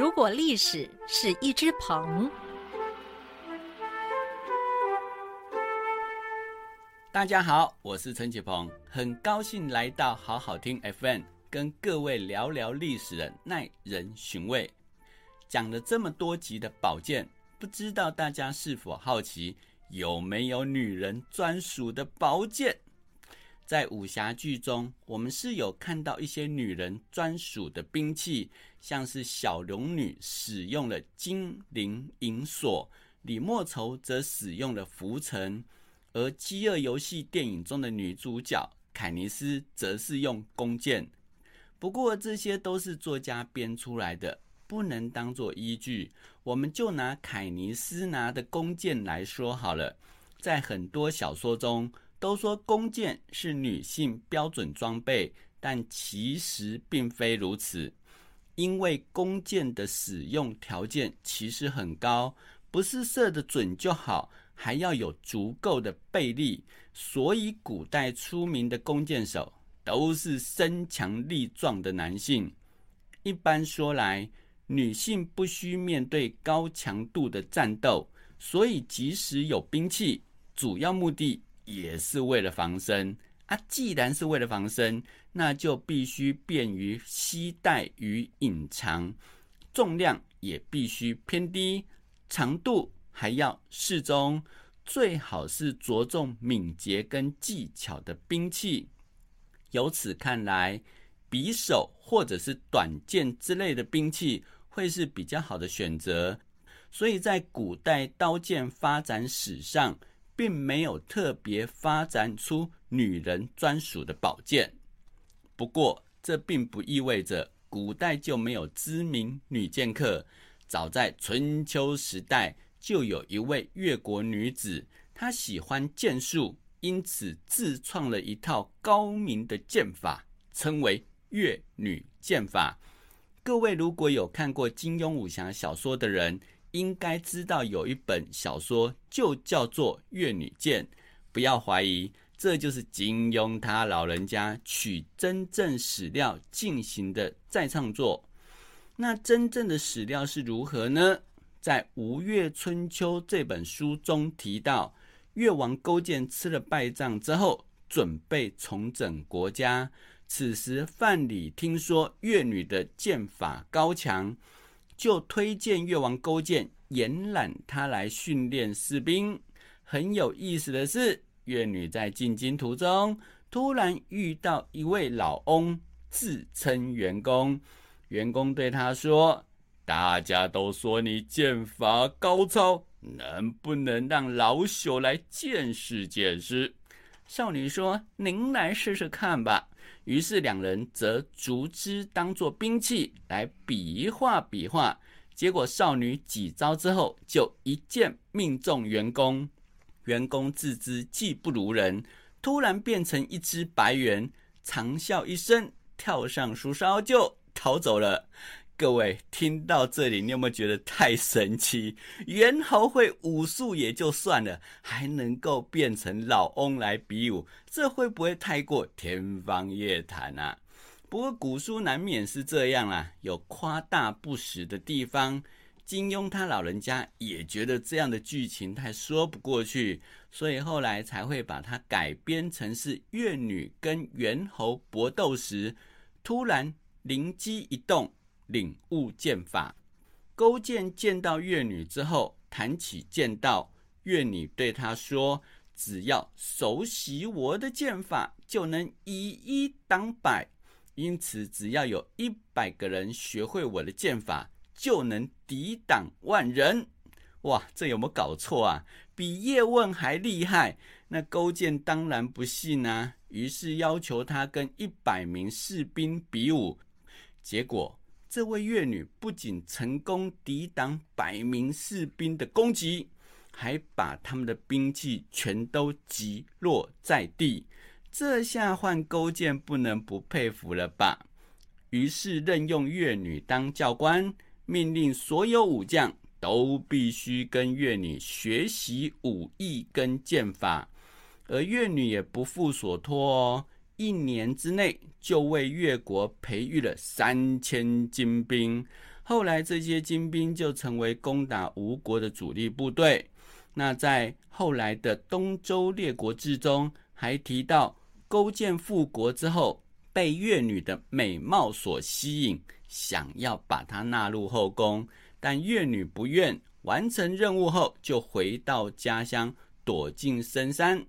如果历史是一只鹏，大家好，我是陈启鹏，很高兴来到好好听 FM，跟各位聊聊历史的耐人寻味。讲了这么多集的宝剑，不知道大家是否好奇，有没有女人专属的宝剑？在武侠剧中，我们是有看到一些女人专属的兵器，像是小龙女使用了金陵银锁，李莫愁则使用了拂尘，而《饥饿游戏》电影中的女主角凯尼斯则是用弓箭。不过这些都是作家编出来的，不能当做依据。我们就拿凯尼斯拿的弓箭来说好了，在很多小说中。都说弓箭是女性标准装备，但其实并非如此。因为弓箭的使用条件其实很高，不是射得准就好，还要有足够的背力。所以古代出名的弓箭手都是身强力壮的男性。一般说来，女性不需面对高强度的战斗，所以即使有兵器，主要目的。也是为了防身啊！既然是为了防身，那就必须便于携带与隐藏，重量也必须偏低，长度还要适中，最好是着重敏捷跟技巧的兵器。由此看来，匕首或者是短剑之类的兵器会是比较好的选择。所以在古代刀剑发展史上。并没有特别发展出女人专属的宝剑。不过，这并不意味着古代就没有知名女剑客。早在春秋时代，就有一位越国女子，她喜欢剑术，因此自创了一套高明的剑法，称为越女剑法。各位如果有看过金庸武侠小说的人，应该知道有一本小说就叫做《越女剑》，不要怀疑，这就是金庸他老人家取真正史料进行的再创作。那真正的史料是如何呢？在《吴越春秋》这本书中提到，越王勾践吃了败仗之后，准备重整国家。此时范蠡听说越女的剑法高强。就推荐越王勾践延揽他来训练士兵。很有意思的是，越女在进京途中突然遇到一位老翁，自称员工。员工对他说：“大家都说你剑法高超，能不能让老朽来见识见识？”少女说：“您来试试看吧。”于是两人则竹枝当作兵器来比划比划，结果少女几招之后就一箭命中员工，员工自知技不如人，突然变成一只白猿，长啸一声，跳上树梢就逃走了。各位听到这里，你有没有觉得太神奇？猿猴会武术也就算了，还能够变成老翁来比武，这会不会太过天方夜谭啊？不过古书难免是这样啦，有夸大不实的地方。金庸他老人家也觉得这样的剧情太说不过去，所以后来才会把它改编成是越女跟猿猴搏斗时，突然灵机一动。领悟剑法，勾践见到越女之后，谈起剑道，越女对他说：“只要熟悉我的剑法，就能以一挡百。因此，只要有一百个人学会我的剑法，就能抵挡万人。”哇，这有没有搞错啊？比叶问还厉害？那勾践当然不信啊，于是要求他跟一百名士兵比武，结果。这位越女不仅成功抵挡百名士兵的攻击，还把他们的兵器全都击落在地。这下换勾践不能不佩服了吧？于是任用越女当教官，命令所有武将都必须跟越女学习武艺跟剑法，而越女也不负所托哦。一年之内，就为越国培育了三千精兵，后来这些精兵就成为攻打吴国的主力部队。那在后来的东周列国志中，还提到勾践复国之后，被越女的美貌所吸引，想要把她纳入后宫，但越女不愿。完成任务后，就回到家乡，躲进深山。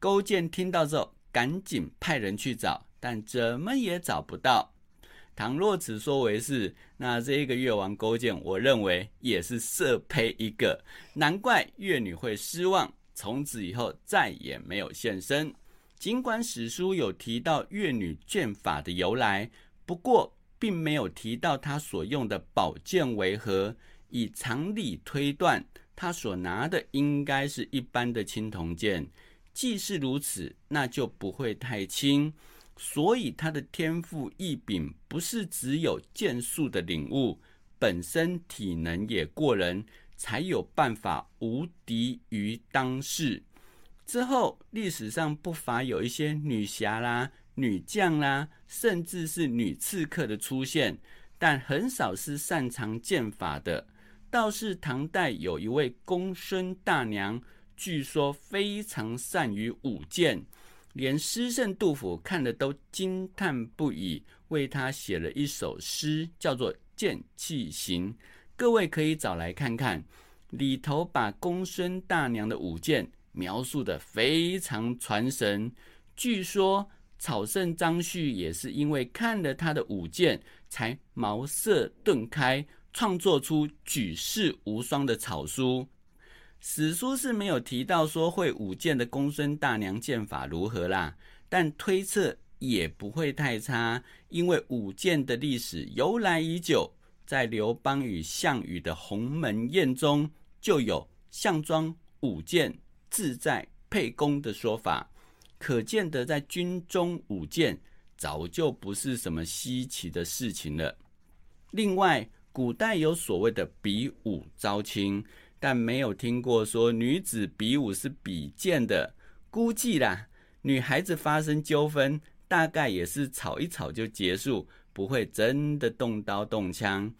勾践听到之后，赶紧派人去找，但怎么也找不到。倘若此说为是，那这一个越王勾践，我认为也是色胚一个。难怪越女会失望，从此以后再也没有现身。尽管史书有提到越女剑法的由来，不过并没有提到她所用的宝剑为何。以常理推断，他所拿的应该是一般的青铜剑。既是如此，那就不会太轻。所以他的天赋异禀，不是只有剑术的领悟，本身体能也过人，才有办法无敌于当世。之后历史上不乏有一些女侠啦、女将啦，甚至是女刺客的出现，但很少是擅长剑法的。倒是唐代有一位公孙大娘，据说非常善于舞剑，连诗圣杜甫看了都惊叹不已，为他写了一首诗，叫做《剑气行》。各位可以找来看看，里头把公孙大娘的舞剑描述的非常传神。据说草圣张旭也是因为看了他的舞剑，才茅塞顿开。创作出举世无双的草书，史书是没有提到说会舞剑的公孙大娘剑法如何啦，但推测也不会太差，因为舞剑的历史由来已久，在刘邦与项羽的鸿门宴中就有项庄舞剑自在沛公的说法，可见得在军中舞剑早就不是什么稀奇的事情了。另外，古代有所谓的比武招亲，但没有听过说女子比武是比剑的。估计啦，女孩子发生纠纷，大概也是吵一吵就结束，不会真的动刀动枪。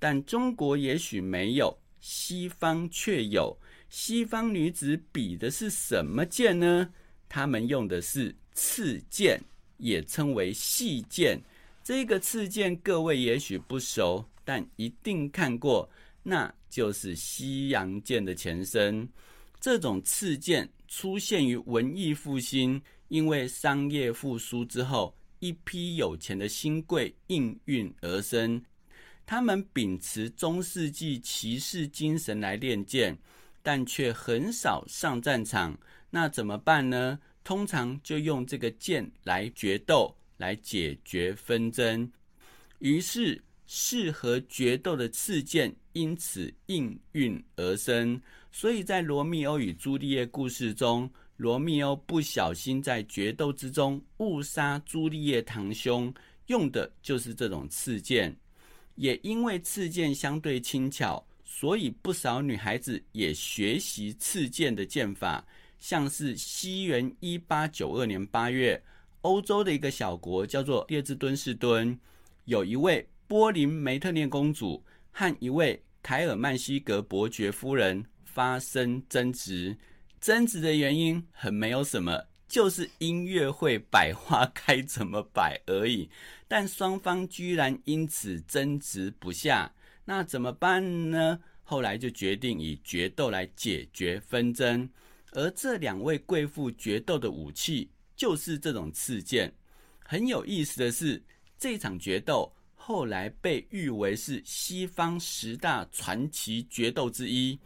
但中国也许没有，西方却有。西方女子比的是什么剑呢？她们用的是刺剑，也称为细剑。这个刺剑，各位也许不熟。但一定看过，那就是西洋剑的前身。这种刺剑出现于文艺复兴，因为商业复苏之后，一批有钱的新贵应运而生。他们秉持中世纪骑士精神来练剑，但却很少上战场。那怎么办呢？通常就用这个剑来决斗，来解决纷争。于是。适合决斗的刺剑因此应运而生，所以在罗密欧与朱丽叶故事中，罗密欧不小心在决斗之中误杀朱丽叶堂兄，用的就是这种刺剑。也因为刺剑相对轻巧，所以不少女孩子也学习刺剑的剑法。像是西元一八九二年八月，欧洲的一个小国叫做列支敦士敦，有一位。波林梅特涅公主和一位凯尔曼西格伯爵夫人发生争执，争执的原因很没有什么，就是音乐会百花该怎么摆而已。但双方居然因此争执不下，那怎么办呢？后来就决定以决斗来解决纷争，而这两位贵妇决斗的武器就是这种刺剑。很有意思的是，这场决斗。后来被誉为是西方十大传奇决斗之一，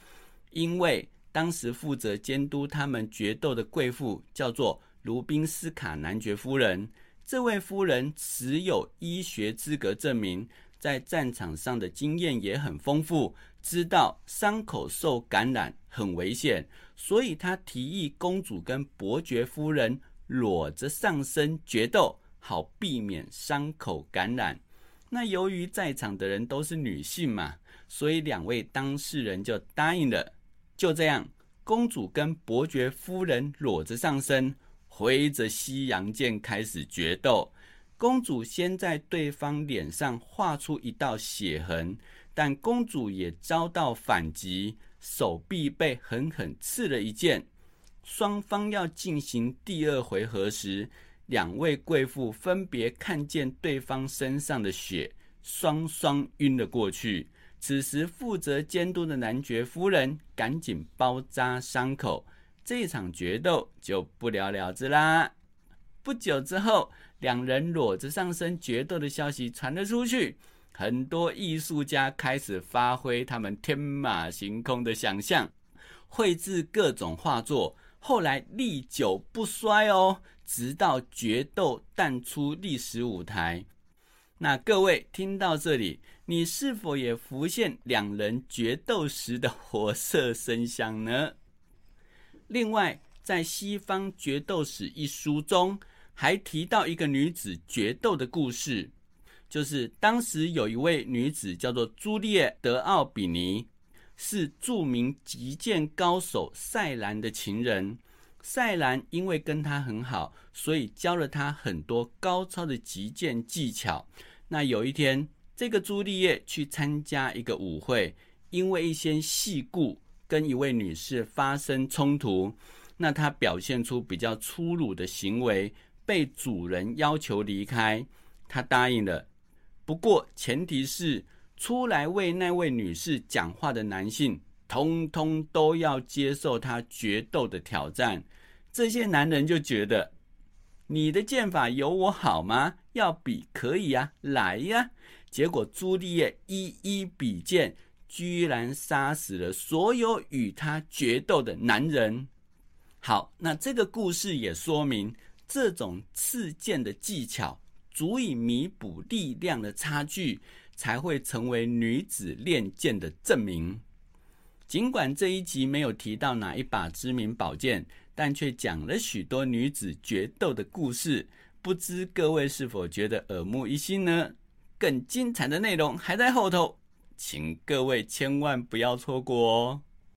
因为当时负责监督他们决斗的贵妇叫做卢宾斯卡男爵夫人。这位夫人持有医学资格证明，在战场上的经验也很丰富，知道伤口受感染很危险，所以他提议公主跟伯爵夫人裸着上身决斗，好避免伤口感染。那由于在场的人都是女性嘛，所以两位当事人就答应了。就这样，公主跟伯爵夫人裸着上身，挥着西洋剑开始决斗。公主先在对方脸上画出一道血痕，但公主也遭到反击，手臂被狠狠刺了一剑。双方要进行第二回合时，两位贵妇分别看见对方身上的血，双双晕了过去。此时，负责监督的男爵夫人赶紧包扎伤口，这场决斗就不了了之啦。不久之后，两人裸着上身决斗的消息传了出去，很多艺术家开始发挥他们天马行空的想象，绘制各种画作，后来历久不衰哦，直到决斗淡出历史舞台。那各位听到这里，你是否也浮现两人决斗时的活色生香呢？另外，在《西方决斗史》一书中，还提到一个女子决斗的故事，就是当时有一位女子叫做朱丽叶·德奥比尼，是著名击剑高手赛兰的情人。赛兰因为跟他很好，所以教了他很多高超的击剑技巧。那有一天，这个朱丽叶去参加一个舞会，因为一些细故跟一位女士发生冲突。那她表现出比较粗鲁的行为，被主人要求离开。她答应了，不过前提是出来为那位女士讲话的男性，通通都要接受她决斗的挑战。这些男人就觉得你的剑法有我好吗？要比可以呀，来呀！结果朱丽叶一一比剑，居然杀死了所有与他决斗的男人。好，那这个故事也说明，这种刺剑的技巧足以弥补力量的差距，才会成为女子练剑的证明。尽管这一集没有提到哪一把知名宝剑。但却讲了许多女子决斗的故事，不知各位是否觉得耳目一新呢？更精彩的内容还在后头，请各位千万不要错过哦！